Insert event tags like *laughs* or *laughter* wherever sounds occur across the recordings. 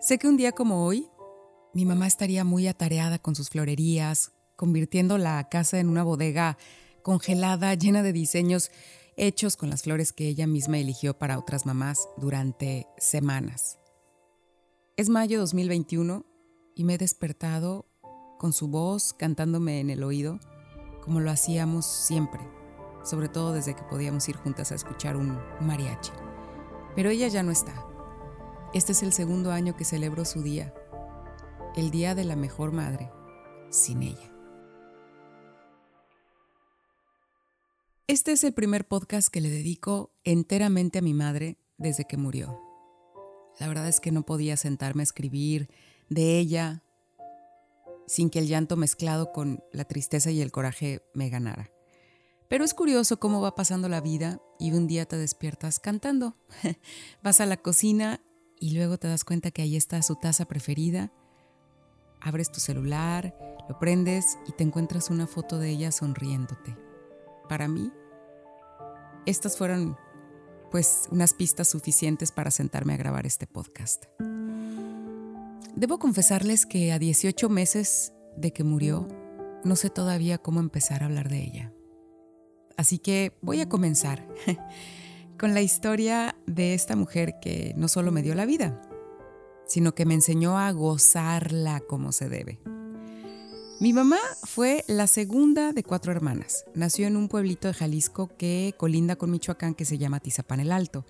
Sé que un día como hoy, mi mamá estaría muy atareada con sus florerías, convirtiendo la casa en una bodega congelada llena de diseños hechos con las flores que ella misma eligió para otras mamás durante semanas. Es mayo 2021 y me he despertado con su voz cantándome en el oído como lo hacíamos siempre, sobre todo desde que podíamos ir juntas a escuchar un mariachi. Pero ella ya no está. Este es el segundo año que celebro su día, el día de la mejor madre, sin ella. Este es el primer podcast que le dedico enteramente a mi madre desde que murió. La verdad es que no podía sentarme a escribir de ella sin que el llanto mezclado con la tristeza y el coraje me ganara. Pero es curioso cómo va pasando la vida y un día te despiertas cantando. *laughs* Vas a la cocina y luego te das cuenta que ahí está su taza preferida. Abres tu celular, lo prendes y te encuentras una foto de ella sonriéndote. Para mí, estas fueron pues unas pistas suficientes para sentarme a grabar este podcast. Debo confesarles que a 18 meses de que murió, no sé todavía cómo empezar a hablar de ella. Así que voy a comenzar *laughs* con la historia de esta mujer que no solo me dio la vida, sino que me enseñó a gozarla como se debe. Mi mamá fue la segunda de cuatro hermanas. Nació en un pueblito de Jalisco que colinda con Michoacán que se llama Tizapán el Alto.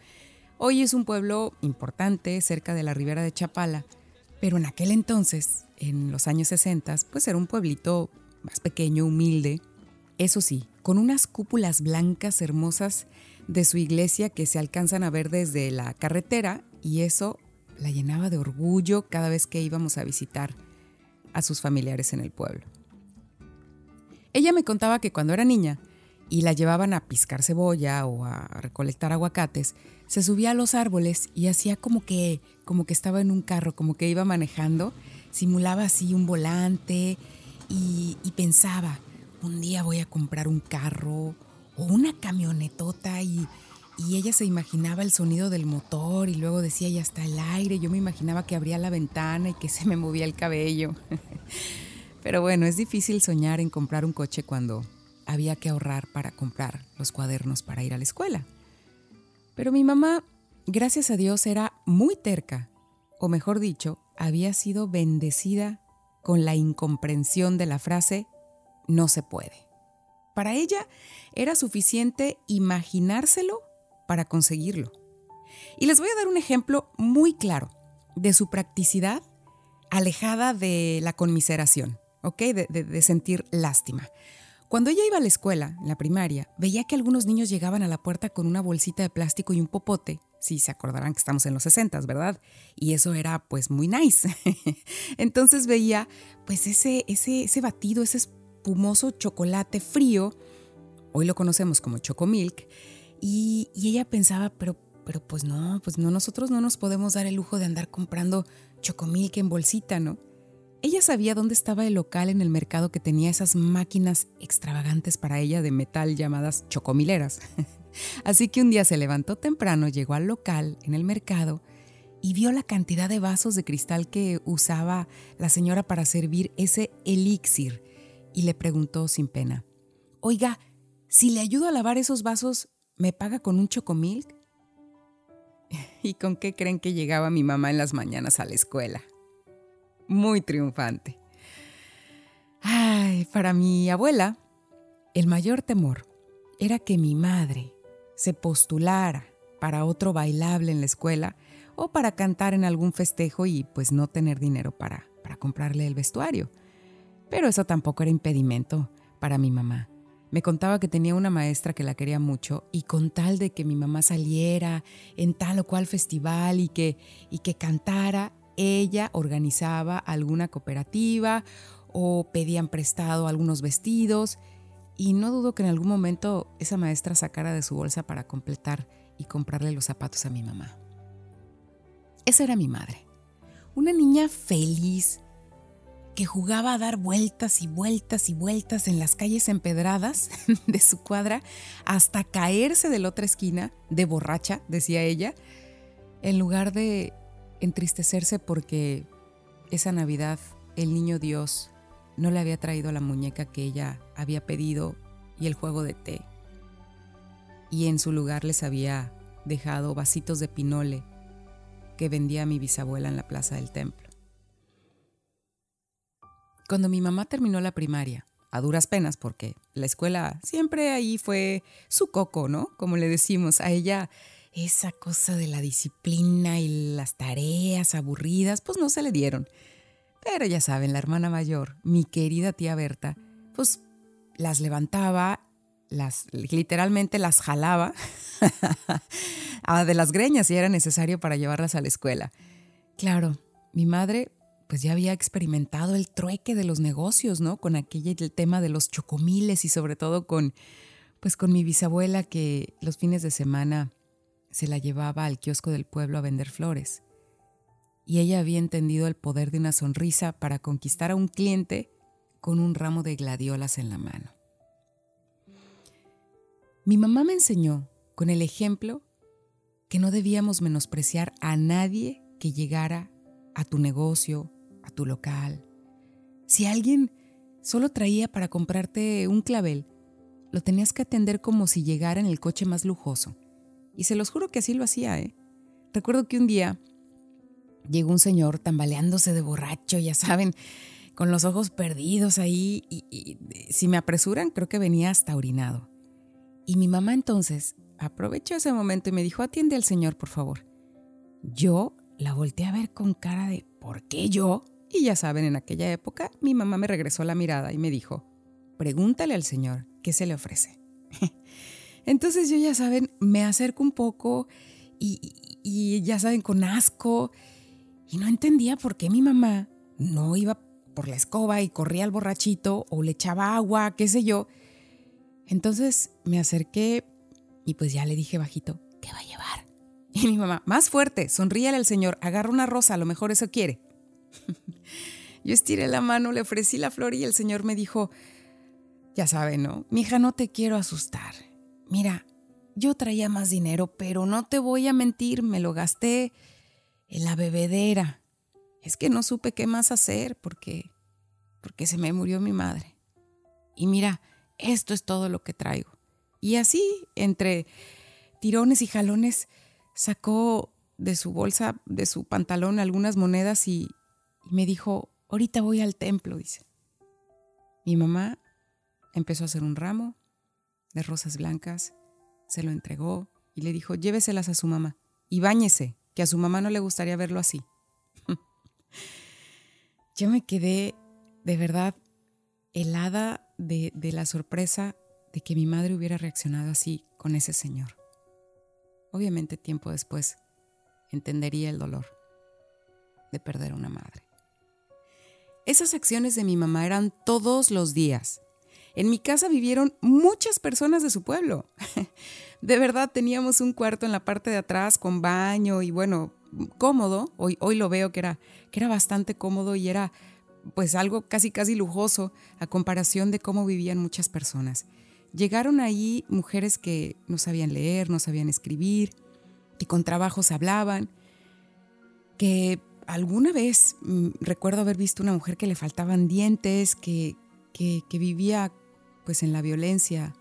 Hoy es un pueblo importante cerca de la ribera de Chapala, pero en aquel entonces, en los años 60, pues era un pueblito más pequeño, humilde. Eso sí, con unas cúpulas blancas hermosas de su iglesia que se alcanzan a ver desde la carretera y eso la llenaba de orgullo cada vez que íbamos a visitar a sus familiares en el pueblo. Ella me contaba que cuando era niña y la llevaban a piscar cebolla o a recolectar aguacates, se subía a los árboles y hacía como que como que estaba en un carro, como que iba manejando, simulaba así un volante y, y pensaba, un día voy a comprar un carro o una camionetota y, y ella se imaginaba el sonido del motor y luego decía ya está el aire, yo me imaginaba que abría la ventana y que se me movía el cabello. *laughs* Pero bueno, es difícil soñar en comprar un coche cuando había que ahorrar para comprar los cuadernos para ir a la escuela. Pero mi mamá, gracias a Dios, era muy terca, o mejor dicho, había sido bendecida con la incomprensión de la frase no se puede. Para ella era suficiente imaginárselo para conseguirlo. Y les voy a dar un ejemplo muy claro de su practicidad alejada de la conmiseración, ¿ok? De, de, sentir lástima. Cuando ella iba a la escuela, en la primaria, veía que algunos niños llegaban a la puerta con una bolsita de plástico y un popote. Sí, se acordarán que estamos en los 60, ¿verdad? Y eso era pues muy nice. *laughs* Entonces veía pues ese, ese, ese batido, ese espumoso chocolate frío, hoy lo conocemos como chocomilk, y, y ella pensaba, pero, pero pues no, pues no, nosotros no nos podemos dar el lujo de andar comprando chocomilk en bolsita, ¿no? Ella sabía dónde estaba el local en el mercado que tenía esas máquinas extravagantes para ella de metal llamadas chocomileras. *laughs* Así que un día se levantó temprano, llegó al local en el mercado y vio la cantidad de vasos de cristal que usaba la señora para servir ese elixir y le preguntó sin pena, Oiga, si le ayudo a lavar esos vasos, ¿me paga con un chocomilk? *laughs* ¿Y con qué creen que llegaba mi mamá en las mañanas a la escuela? Muy triunfante. Ay, para mi abuela, el mayor temor era que mi madre se postulara para otro bailable en la escuela o para cantar en algún festejo y pues no tener dinero para, para comprarle el vestuario. Pero eso tampoco era impedimento para mi mamá. Me contaba que tenía una maestra que la quería mucho y con tal de que mi mamá saliera en tal o cual festival y que, y que cantara, ella organizaba alguna cooperativa o pedían prestado algunos vestidos y no dudo que en algún momento esa maestra sacara de su bolsa para completar y comprarle los zapatos a mi mamá. Esa era mi madre, una niña feliz, que jugaba a dar vueltas y vueltas y vueltas en las calles empedradas *laughs* de su cuadra hasta caerse de la otra esquina, de borracha, decía ella, en lugar de, entristecerse porque esa Navidad el niño Dios no le había traído la muñeca que ella había pedido y el juego de té. Y en su lugar les había dejado vasitos de pinole que vendía mi bisabuela en la plaza del templo. Cuando mi mamá terminó la primaria, a duras penas porque la escuela siempre ahí fue su coco, ¿no? Como le decimos, a ella esa cosa de la disciplina y las tareas aburridas, pues no se le dieron. Pero ya saben, la hermana mayor, mi querida tía Berta, pues las levantaba, las literalmente las jalaba *laughs* de las greñas si era necesario para llevarlas a la escuela. Claro, mi madre pues ya había experimentado el trueque de los negocios, ¿no? Con aquella el tema de los chocomiles y sobre todo con pues con mi bisabuela que los fines de semana se la llevaba al kiosco del pueblo a vender flores. Y ella había entendido el poder de una sonrisa para conquistar a un cliente con un ramo de gladiolas en la mano. Mi mamá me enseñó, con el ejemplo, que no debíamos menospreciar a nadie que llegara a tu negocio, tu local. Si alguien solo traía para comprarte un clavel, lo tenías que atender como si llegara en el coche más lujoso. Y se los juro que así lo hacía, ¿eh? Recuerdo que un día llegó un señor tambaleándose de borracho, ya saben, con los ojos perdidos ahí, y, y, si me apresuran, creo que venía hasta orinado. Y mi mamá entonces aprovechó ese momento y me dijo, atiende al señor, por favor. Yo la volteé a ver con cara de, ¿por qué yo? Y ya saben, en aquella época mi mamá me regresó la mirada y me dijo, pregúntale al señor qué se le ofrece. *laughs* Entonces yo ya saben, me acerco un poco y, ya saben, con asco. Y no entendía por qué mi mamá no iba por la escoba y corría al borrachito o le echaba agua, qué sé yo. Entonces me acerqué y pues ya le dije bajito, ¿qué va a llevar? *laughs* Y mi mamá, más fuerte, sonríale al señor, agarra una rosa, a lo mejor eso quiere. *laughs* yo estiré la mano, le ofrecí la flor y el señor me dijo, ya saben, ¿no? Mi hija, no te quiero asustar mira, yo traía más dinero, pero no te voy a mentir, me lo gasté en la bebedera. Es que no supe qué más hacer porque porque se me murió mi madre. Y mira, esto es todo lo que traigo. Y así, entre tirones y jalones, sacó de su bolsa, de su pantalón, algunas monedas y, y me dijo, ahorita voy al templo, dice. Mi mamá empezó a hacer un ramo, de rosas blancas, se lo entregó y le dijo, lléveselas a su mamá y báñese, que a su mamá no le gustaría verlo así. *laughs* Yo me quedé de verdad helada de, de la sorpresa de que mi madre hubiera reaccionado así con ese señor. Obviamente tiempo después entendería el dolor de perder a una madre. Esas acciones de mi mamá eran todos los días. En mi casa vivieron muchas personas de su pueblo. *laughs* De verdad teníamos un cuarto en la parte de atrás con baño y bueno, cómodo. Hoy, hoy lo veo que era, que era bastante cómodo y era pues algo casi casi lujoso a comparación de cómo vivían muchas personas. Llegaron ahí mujeres que no sabían leer, no sabían escribir, que con trabajos hablaban, que alguna vez mm, recuerdo haber visto una mujer que le faltaban dientes, que, que, vivía pues en la violencia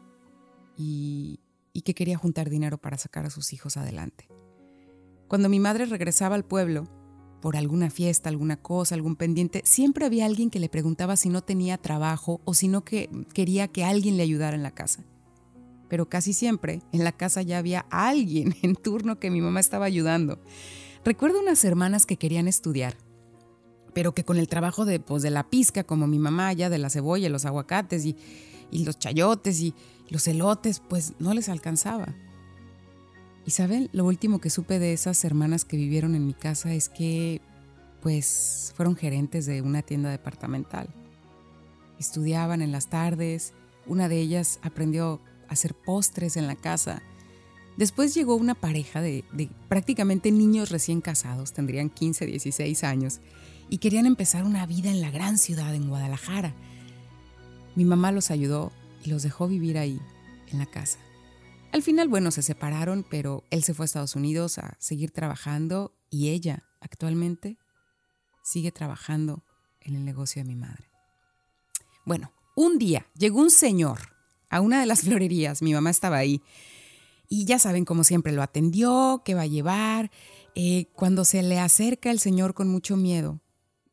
y, que quería juntar dinero para sacar a sus hijos adelante. Cuando mi madre regresaba al pueblo, por alguna fiesta, alguna cosa, algún pendiente, siempre había alguien que le preguntaba si no tenía trabajo o si no que quería que alguien le ayudara en la casa. Pero casi siempre en la casa ya había alguien *laughs* en turno que mi mamá estaba ayudando. Recuerdo unas hermanas que querían estudiar, pero que con el trabajo de, pues, de la pizca, como mi mamá ya de la cebolla, los aguacates y, y los chayotes y los elotes, pues no les alcanzaba. Y saben, lo último que supe de esas hermanas que vivieron en mi casa es que, pues, fueron gerentes de una tienda departamental. Estudiaban en las tardes, una de ellas aprendió a hacer postres en la casa. Después llegó una pareja de, prácticamente niños recién casados, tendrían 15, 16 años, y querían empezar una vida en la gran ciudad, en Guadalajara mi mamá los ayudó y los dejó vivir ahí, en la casa. Al final, bueno, se separaron, pero él se fue a Estados Unidos a seguir trabajando y ella actualmente sigue trabajando en el negocio de mi madre. Bueno, un día llegó un señor a una de las *laughs* florerías, mi mamá estaba ahí, y ya saben, como siempre, lo atendió, qué va a llevar. Eh, cuando se le acerca el señor con mucho miedo,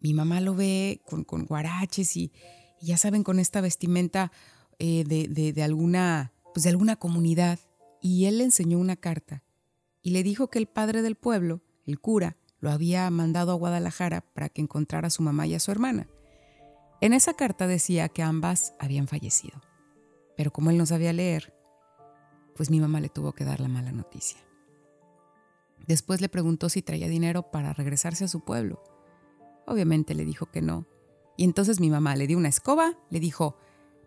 mi mamá lo ve con, guaraches y, ya saben, con esta vestimenta eh, de, de, alguna, pues de alguna comunidad. Y él le enseñó una carta y le dijo que el padre del pueblo, el cura, lo había mandado a Guadalajara para que encontrara a su mamá y a su hermana. En esa carta decía que ambas habían fallecido, pero como él no sabía leer, pues mi mamá le tuvo que dar la mala noticia. Después le preguntó si traía dinero para regresarse a su pueblo. Obviamente le dijo que no. Y entonces mi mamá le dio una escoba, le dijo,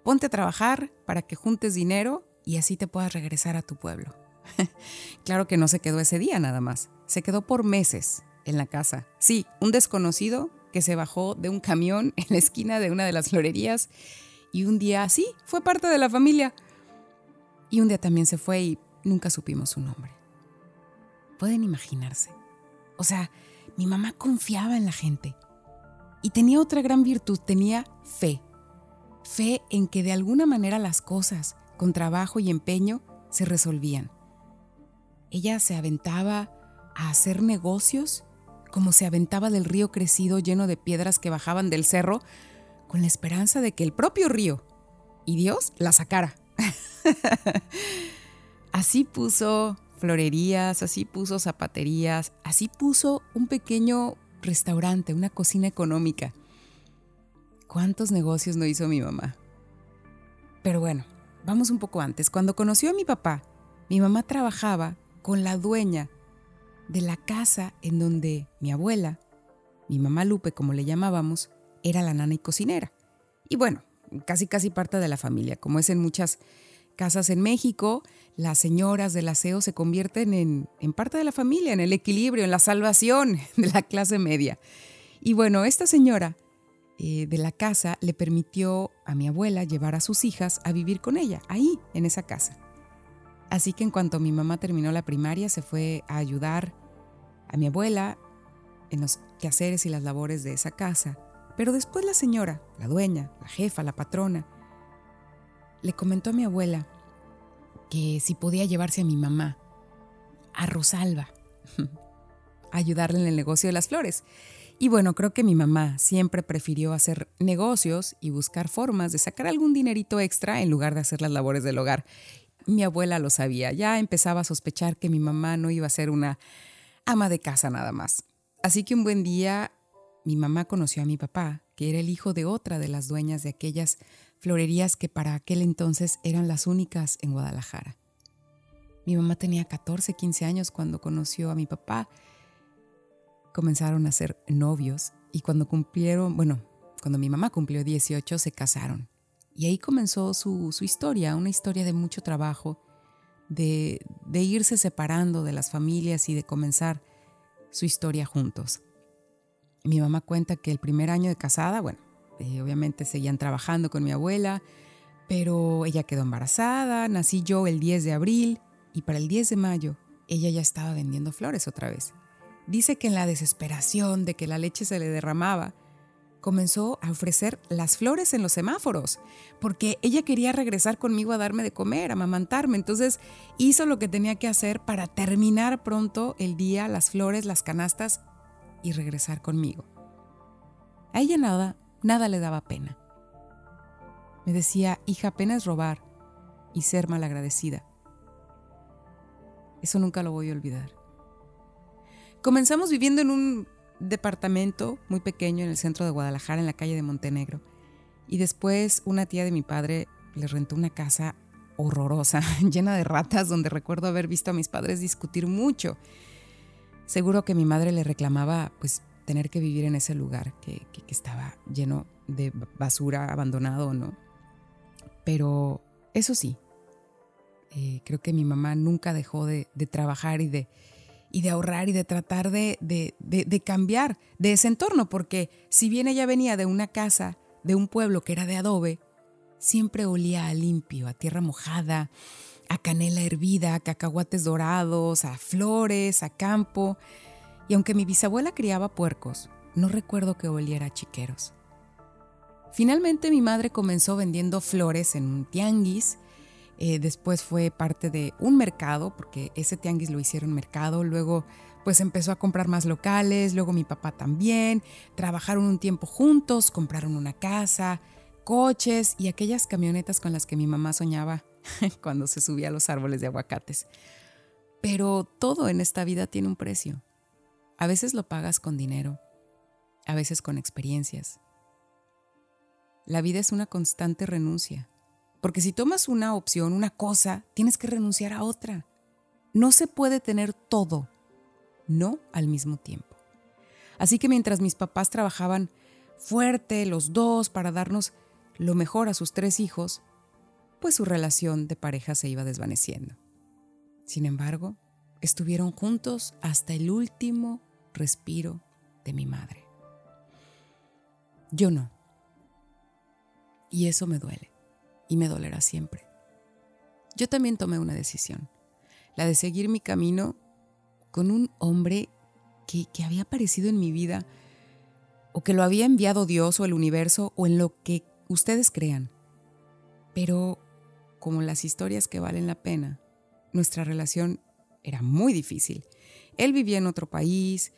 ponte a trabajar para que juntes dinero y así te puedas regresar a tu pueblo. *laughs* claro que no se quedó ese día nada más, se quedó por meses en la casa. Sí, un desconocido que se bajó de un camión en la esquina de una de las florerías y un día así fue parte de la familia. Y un día también se fue y nunca supimos su nombre. Pueden imaginarse. O sea, mi mamá confiaba en la gente. Y tenía otra gran virtud, tenía fe. Fe en que de alguna manera las cosas, con trabajo y empeño, se resolvían. Ella se aventaba a hacer negocios como se aventaba del río crecido lleno de piedras que bajaban del cerro, con la esperanza de que el propio río y Dios la sacara. *laughs* así puso florerías, así puso zapaterías, así puso un pequeño restaurante, una cocina económica. ¿Cuántos negocios no hizo mi mamá? Pero bueno, vamos un poco antes. Cuando conoció a mi papá, mi mamá trabajaba con la dueña de la casa en donde mi abuela, mi mamá Lupe como le llamábamos, era la nana y cocinera. Y bueno, casi casi parte de la familia, como es en muchas casas en México, las señoras del aseo se convierten en, en parte de la familia, en el equilibrio, en la salvación *laughs* de la clase media. Y bueno, esta señora eh, de la casa le permitió a mi abuela llevar a sus hijas a vivir con ella, ahí, en esa casa. Así que en cuanto mi mamá terminó la primaria, se fue a ayudar a mi abuela en los quehaceres y las labores de esa casa. Pero después la señora, la dueña, la jefa, la patrona, le comentó a mi abuela que si podía llevarse a mi mamá, a Rosalba, *laughs* ayudarle en el negocio de las flores. Y bueno, creo que mi mamá siempre prefirió hacer negocios y buscar formas de sacar algún dinerito extra en lugar de hacer las labores del hogar. Mi abuela lo sabía, ya empezaba a sospechar que mi mamá no iba a ser una ama de casa nada más. Así que un buen día mi mamá conoció a mi papá, que era el hijo de otra de las dueñas de aquellas florerías que para aquel entonces eran las únicas en Guadalajara. Mi mamá tenía 14, 15 años cuando conoció a mi papá. Comenzaron a ser novios y cuando cumplieron, bueno, cuando mi mamá cumplió 18 se casaron. Y ahí comenzó su, historia, una historia de mucho trabajo, de, irse separando de las familias y de comenzar su historia juntos. Mi mamá cuenta que el primer año de casada, bueno, eh, obviamente seguían trabajando con mi abuela, pero ella quedó embarazada, nací yo el 10 de abril y para el 10 de mayo ella ya estaba vendiendo flores otra vez. Dice que en la desesperación de que la leche se le derramaba, comenzó a ofrecer las flores en los semáforos, porque ella quería regresar conmigo a darme de comer, a amamantarme. Entonces hizo lo que tenía que hacer para terminar pronto el día, las flores, las canastas y regresar conmigo. A ella nada, nada le daba pena. Me decía, hija, pena es robar y ser malagradecida. Eso nunca lo voy a olvidar. Comenzamos viviendo en un departamento muy pequeño en el centro de Guadalajara, en la calle de Montenegro. Y después una tía de mi padre le rentó una casa horrorosa, *laughs* llena de ratas, donde recuerdo haber visto a mis padres discutir mucho. Seguro que mi madre le reclamaba, pues, tener que vivir en ese lugar que, estaba lleno de basura, abandonado, ¿no? Pero eso sí, eh, creo que mi mamá nunca dejó de trabajar y de, ahorrar y de tratar de, cambiar de ese entorno, porque si bien ella venía de una casa, de un pueblo que era de adobe, siempre olía a limpio, a tierra mojada, a canela hervida, a cacahuates dorados, a flores, a campo. Y aunque mi bisabuela criaba puercos, no recuerdo que oliera a chiqueros. Finalmente mi madre comenzó vendiendo flores en un tianguis, eh, después fue parte de un mercado, porque ese tianguis lo hicieron mercado, luego pues empezó a comprar más locales, luego mi papá también, trabajaron un tiempo juntos, compraron una casa, coches y aquellas camionetas con las que mi mamá soñaba *laughs* cuando se subía a los árboles de aguacates. Pero todo en esta vida tiene un precio. A veces lo pagas con dinero, a veces con experiencias. La vida es una constante renuncia, porque si tomas una opción, una cosa, tienes que renunciar a otra. No se puede tener todo, no al mismo tiempo. Así que mientras mis papás trabajaban fuerte los dos para darnos lo mejor a sus tres hijos, pues su relación de pareja se iba desvaneciendo. Sin embargo, estuvieron juntos hasta el último respiro de mi madre. Yo no. Y eso me duele, y me dolerá siempre. Yo también tomé una decisión, la de seguir mi camino con un hombre que, que había aparecido en mi vida, o que lo había enviado Dios o el universo, o en lo que ustedes crean. Pero como las historias que valen la pena, nuestra relación era muy difícil. Él vivía en otro país,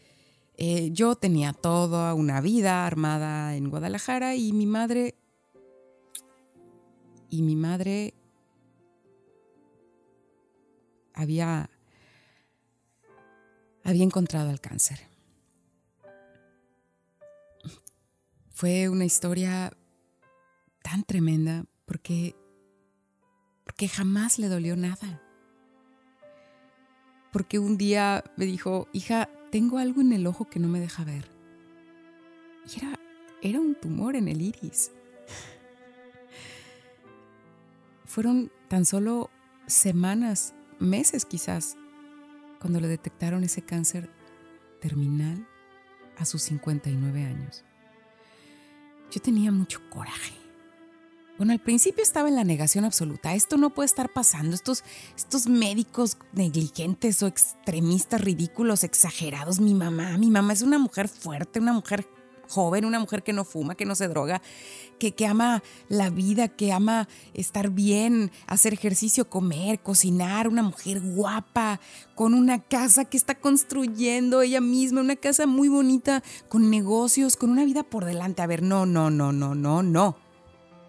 eh, yo tenía toda una vida armada en Guadalajara y mi madre... Y mi madre había, había encontrado el cáncer. Fue una historia tan tremenda porque porque jamás le dolió nada. Porque un día me dijo, hija, tengo algo en el ojo que no me deja ver. Y era, era un tumor en el iris. Fueron tan solo semanas, meses quizás, cuando le detectaron ese cáncer terminal a sus 59 años. Yo tenía mucho coraje bueno, al principio estaba en la negación absoluta. Esto no puede estar pasando. Estos, estos médicos negligentes o extremistas, ridículos, exagerados. Mi mamá, mi mamá es una mujer fuerte, una mujer joven, una mujer que no fuma, que no se droga, que, que ama la vida, que ama estar bien, hacer ejercicio, comer, cocinar, una mujer guapa, con una casa que está construyendo ella misma, una casa muy bonita, con negocios, con una vida por delante. A ver, no, no, no, no, no, no.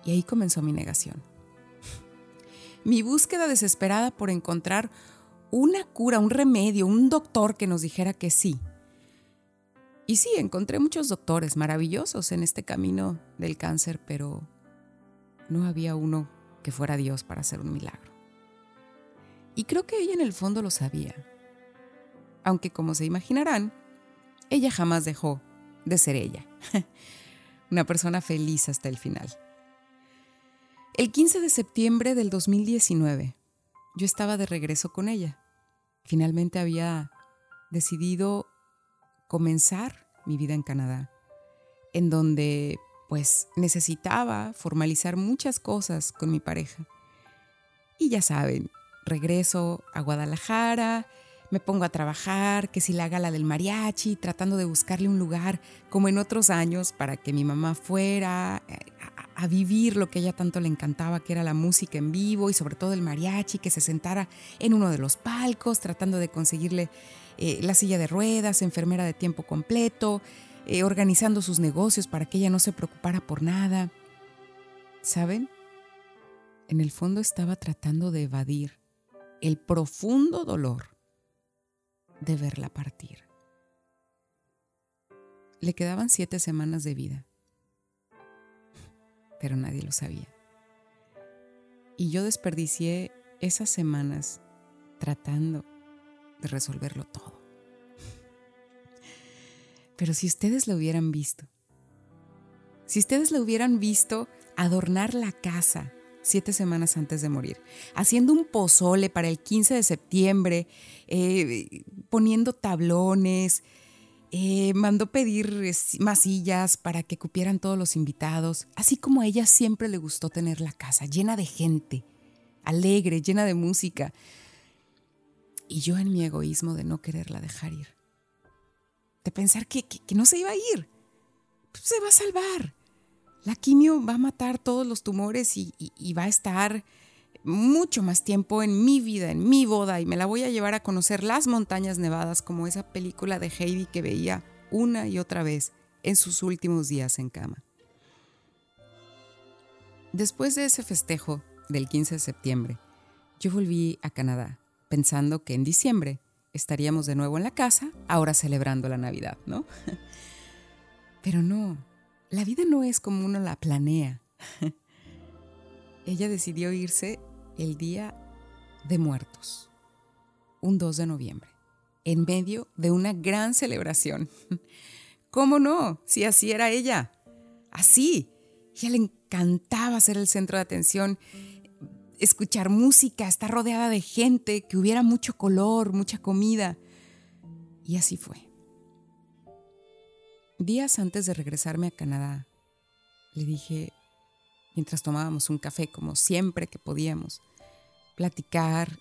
Y ahí comenzó mi negación. Mi búsqueda desesperada por encontrar una cura, un remedio, un doctor que nos dijera que sí. Y sí, encontré muchos doctores maravillosos en este camino del cáncer, pero no había uno que fuera Dios para hacer un milagro. Y creo que ella en el fondo lo sabía. Aunque como se imaginarán, ella jamás dejó de ser ella. *laughs* Una persona feliz hasta el final. El 15 de septiembre del 2019, yo estaba de regreso con ella. Finalmente había decidido comenzar mi vida en Canadá, en donde pues necesitaba formalizar muchas cosas con mi pareja. Y ya saben, regreso a Guadalajara, me pongo a trabajar, que si la gala del mariachi, tratando de buscarle un lugar como en otros años para que mi mamá fuera, eh, a vivir lo que a ella tanto le encantaba, que era la música en vivo y sobre todo el mariachi, que se sentara en uno de los palcos tratando de conseguirle eh, la silla de ruedas, enfermera de tiempo completo, eh, organizando sus negocios para que ella no se preocupara por nada. ¿Saben? En el fondo estaba tratando de evadir el profundo dolor de verla partir. Le quedaban siete semanas de vida pero nadie lo sabía. Y yo desperdicié esas semanas tratando de resolverlo todo. Pero si ustedes lo hubieran visto, si ustedes lo hubieran visto adornar la casa siete semanas antes de morir, haciendo un pozole para el 15 de septiembre, eh, poniendo tablones, eh, mandó pedir más sillas para que cupieran todos los invitados, así como a ella siempre le gustó tener la casa llena de gente, alegre, llena de música. Y yo en mi egoísmo de no quererla dejar ir. De pensar que, no se iba a ir. Pues se va a salvar. La quimio va a matar todos los tumores y va a estar mucho más tiempo en mi vida, en mi boda, y me la voy a llevar a conocer las montañas nevadas como esa película de Heidi que veía una y otra vez en sus últimos días en cama. Después de ese festejo del 15 de septiembre, yo volví a Canadá pensando que en diciembre estaríamos de nuevo en la casa, ahora celebrando la Navidad, ¿no? *laughs* Pero no, la vida no es como uno la planea. *laughs* Ella decidió irse el Día de Muertos, un 2 de noviembre, en medio de una gran celebración. *laughs* ¿Cómo no? Si así era ella. Así. Ella le encantaba ser el centro de atención escuchar música, estar rodeada de gente, que hubiera mucho color, mucha comida. Y así fue. Días antes de regresarme a Canadá, le dije, mientras tomábamos un café como siempre que podíamos, platicar,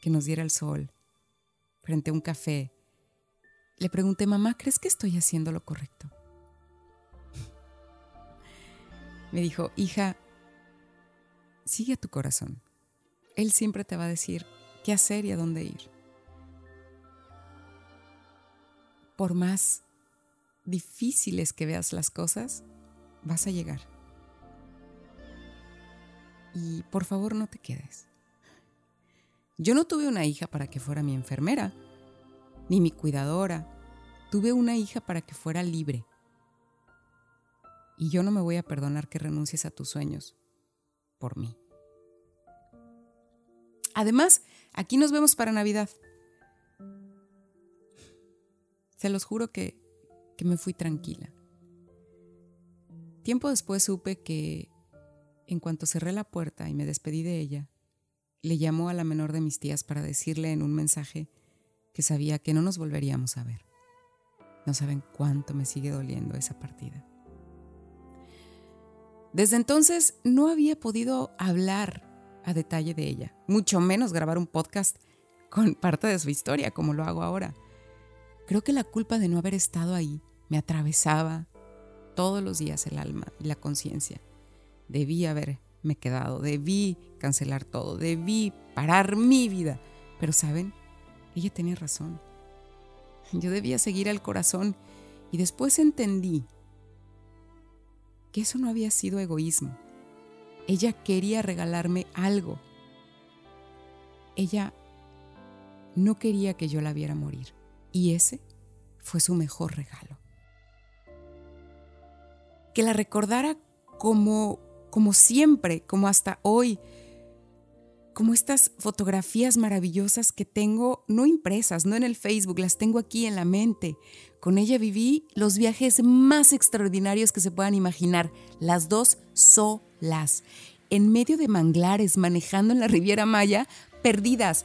que nos diera el sol, frente a un café, le pregunté, mamá, ¿crees que estoy haciendo lo correcto? Me dijo, hija, sigue a tu corazón. Él siempre te va a decir qué hacer y a dónde ir. Por más difíciles que veas las cosas, vas a llegar. Y por favor no te quedes. Yo no tuve una hija para que fuera mi enfermera, ni mi cuidadora. Tuve una hija para que fuera libre. Y yo no me voy a perdonar que renuncies a tus sueños por mí. Además, aquí nos vemos para Navidad. Se los juro que, que me fui tranquila. Tiempo después supe que, en cuanto cerré la puerta y me despedí de ella, le llamó a la menor de mis tías para decirle en un mensaje que sabía que no nos volveríamos a ver. No saben cuánto me sigue doliendo esa partida. Desde entonces no había podido hablar a detalle de ella, mucho menos grabar un podcast con parte de su historia como lo hago ahora. Creo que la culpa de no haber estado ahí me atravesaba todos los días el alma y la conciencia. Debí haberme quedado, debí cancelar todo, debí parar mi vida. Pero saben, ella tenía razón. Yo debía seguir al corazón y después entendí que eso no había sido egoísmo. Ella quería regalarme algo. Ella no quería que yo la viera morir. Y ese fue su mejor regalo. Que la recordara como, como siempre, como hasta hoy, como estas fotografías maravillosas que tengo, no impresas, no en el Facebook, las tengo aquí en la mente. Con ella viví los viajes más extraordinarios que se puedan imaginar, las dos solas, en medio de manglares, manejando en la Riviera Maya, perdidas.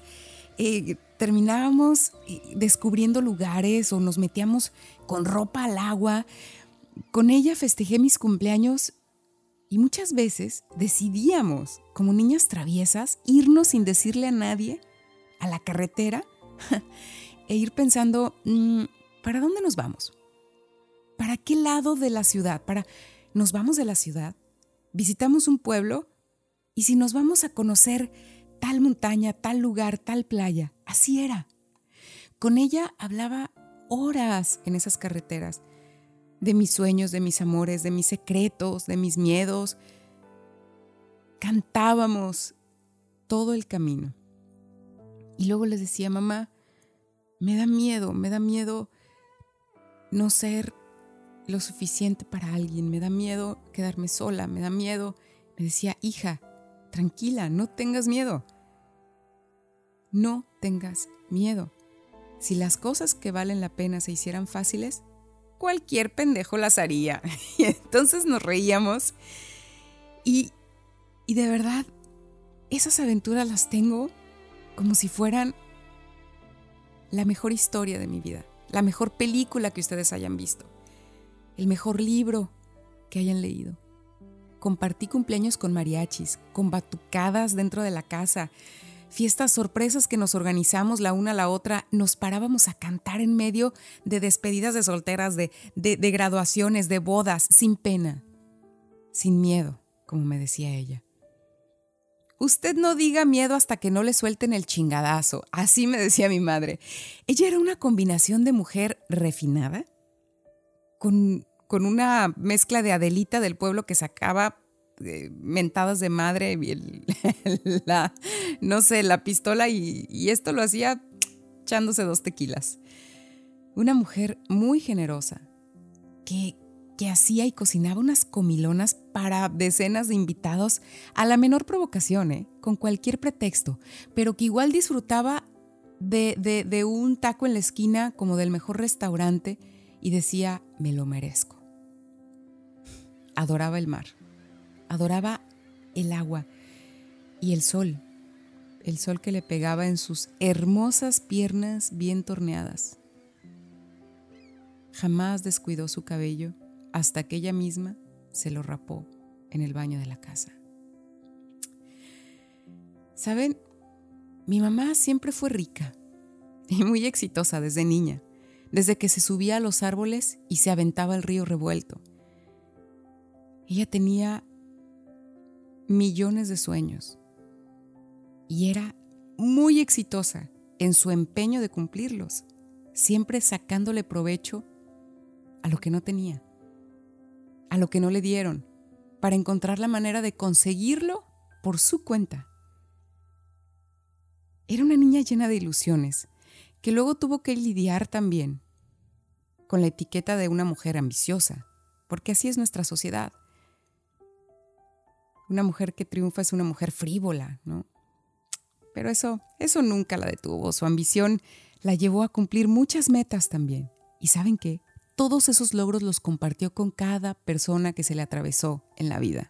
Eh, terminábamos eh, descubriendo lugares o nos metíamos con ropa al agua. Con ella festejé mis cumpleaños y muchas veces decidíamos, como niñas traviesas, irnos sin decirle a nadie a la carretera *laughs* e ir pensando, mm, ¿para dónde nos vamos? ¿Para qué lado de la ciudad? ¿Para nos vamos de la ciudad? ¿Visitamos un pueblo? ¿Y si nos vamos a conocer tal montaña, tal lugar, tal playa? Así era. Con ella hablaba horas en esas carreteras de mis sueños, de mis amores, de mis secretos, de mis miedos. Cantábamos todo el camino. Y luego les decía, mamá, me da miedo, me da miedo no ser lo suficiente para alguien, me da miedo quedarme sola, me da miedo. Me decía, hija, tranquila, no tengas miedo. No tengas miedo. Si las cosas que valen la pena se hicieran fáciles, cualquier pendejo las haría. *laughs* Y entonces nos reíamos. Y, y de verdad, esas aventuras las tengo como si fueran la mejor historia de mi vida, la mejor película que ustedes hayan visto, el mejor libro que hayan leído. compartí cumpleaños con mariachis, con batucadas dentro de la casa, fiestas sorpresas que nos organizamos la una a la otra, nos parábamos a cantar en medio de despedidas de solteras, de, de, graduaciones, de bodas, sin pena, sin miedo, como me decía ella. Usted no diga miedo hasta que no le suelten el chingadazo, así me decía mi madre. Ella era una combinación de mujer refinada, con, con una mezcla de Adelita del pueblo que sacaba eh, mentadas de madre, y *laughs* la, no sé, la pistola y, y esto lo hacía echándose dos tequilas. Una mujer muy generosa, que, que hacía y cocinaba unas comilonas para decenas de invitados a la menor provocación, ¿eh? con cualquier pretexto, pero que igual disfrutaba de, de, de un taco en la esquina como del mejor restaurante y decía, me lo merezco. Adoraba el mar, adoraba el agua y el sol, el sol que le pegaba en sus hermosas piernas bien torneadas. Jamás descuidó su cabello hasta que ella misma se lo rapó en el baño de la casa. Saben, mi mamá siempre fue rica y muy exitosa desde niña, desde que se subía a los árboles y se aventaba el río revuelto. Ella tenía millones de sueños y era muy exitosa en su empeño de cumplirlos, siempre sacándole provecho a lo que no tenía a lo que no le dieron, para encontrar la manera de conseguirlo por su cuenta. Era una niña llena de ilusiones, que luego tuvo que lidiar también con la etiqueta de una mujer ambiciosa, porque así es nuestra sociedad. Una mujer que triunfa es una mujer frívola, ¿no? Pero eso, eso nunca la detuvo. Su ambición la llevó a cumplir muchas metas también. ¿Y saben qué? todos esos logros los compartió con cada persona que se le atravesó en la vida.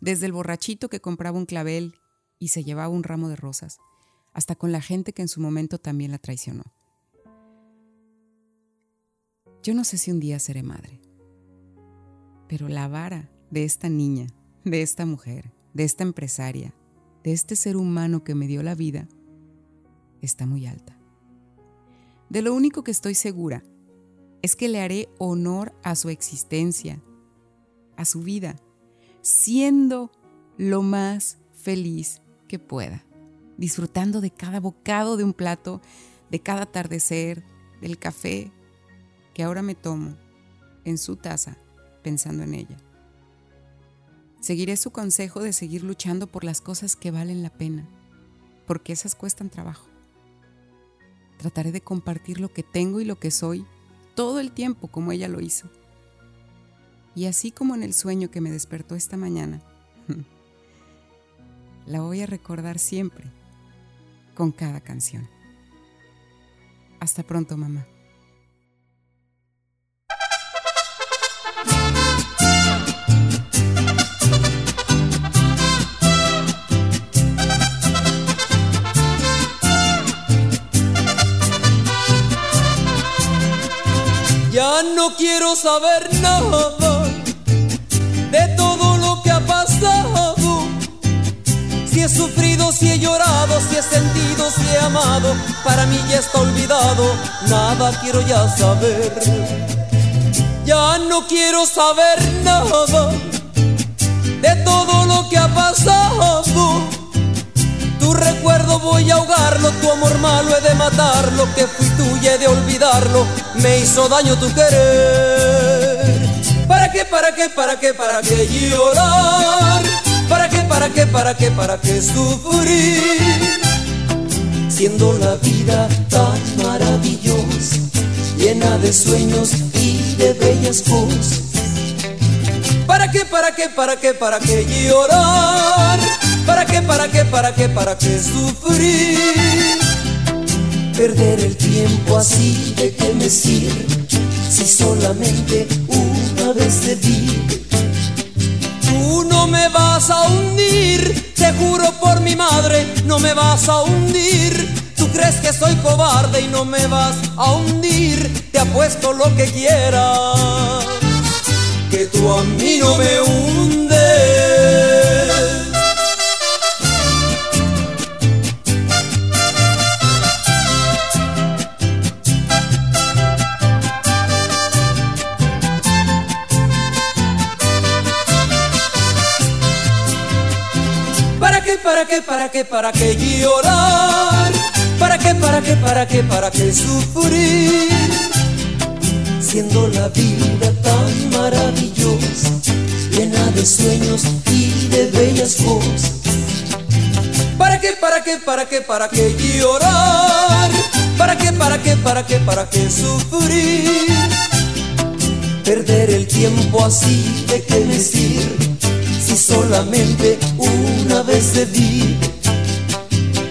Desde el borrachito que compraba un clavel y se llevaba un ramo de rosas, hasta con la gente que en su momento también la traicionó. Yo no sé si un día seré madre, pero la vara de esta niña, de esta mujer, de esta empresaria, de este ser humano que me dio la vida, está muy alta. De lo único que estoy segura es que le haré honor a su existencia, a su vida, siendo lo más feliz que pueda, disfrutando de cada bocado de un plato, de cada atardecer, del café que ahora me tomo en su taza pensando en ella. Seguiré su consejo de seguir luchando por las cosas que valen la pena, porque esas cuestan trabajo. Trataré de compartir lo que tengo y lo que soy todo el tiempo como ella lo hizo. Y así como en el sueño que me despertó esta mañana, *laughs* la voy a recordar siempre con cada canción. Hasta pronto, mamá. Ya no quiero saber nada de todo lo que ha pasado. Si he sufrido, si he llorado, si he sentido, si he amado, para mí ya está olvidado, nada quiero ya saber. Ya no quiero saber nada de todo lo que ha pasado recuerdo voy a ahogarlo, tu amor malo he de matarlo, que fui tuya he de olvidarlo, me hizo daño tu querer. ¿Para qué, para qué, para qué, para qué llorar? ¿Para qué, para qué, para qué, para qué sufrir? Siendo la vida tan maravillosa, llena de sueños y de bellas cosas. ¿Para qué, para qué, para qué, para qué llorar? ¿Para qué, para qué, sufrir? Perder el tiempo así de qué me sirve si solamente una vez te vi. Tú no me vas a hundir, te juro por mi madre, no me vas a hundir. Tú crees que soy cobarde y no me vas a hundir, te apuesto lo que quieras, que tú a mí no me hundes. Qué, para qué, para qué, llorar? ¿Para qué, para qué, para qué, para qué sufrir? Siendo la vida tan maravillosa, llena de sueños y de bellas cosas. ¿Para qué, para qué, para qué, para qué llorar? ¿Para qué, para qué, para qué, para qué sufrir? Perder el tiempo así, ¿de qué me sirve? Si solamente una vez te di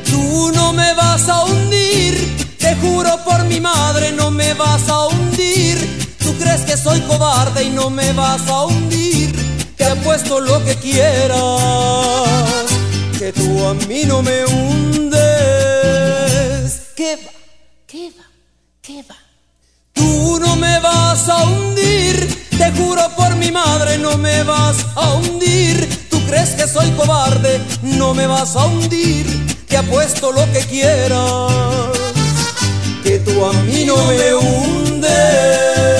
Tú no me vas a hundir, te juro por mi madre, no me vas a hundir. Tú crees que soy cobarde y no me vas a hundir. Te apuesto lo que quieras, que tú a mí no me hundes. ¿Qué va? ¿Qué va? ¿Qué va? Tú no me vas a hundir, te juro por mi madre, no me vas a hundir crees que soy cobarde, no me vas a hundir, te apuesto lo que quieras, que tú a mí no me hundes.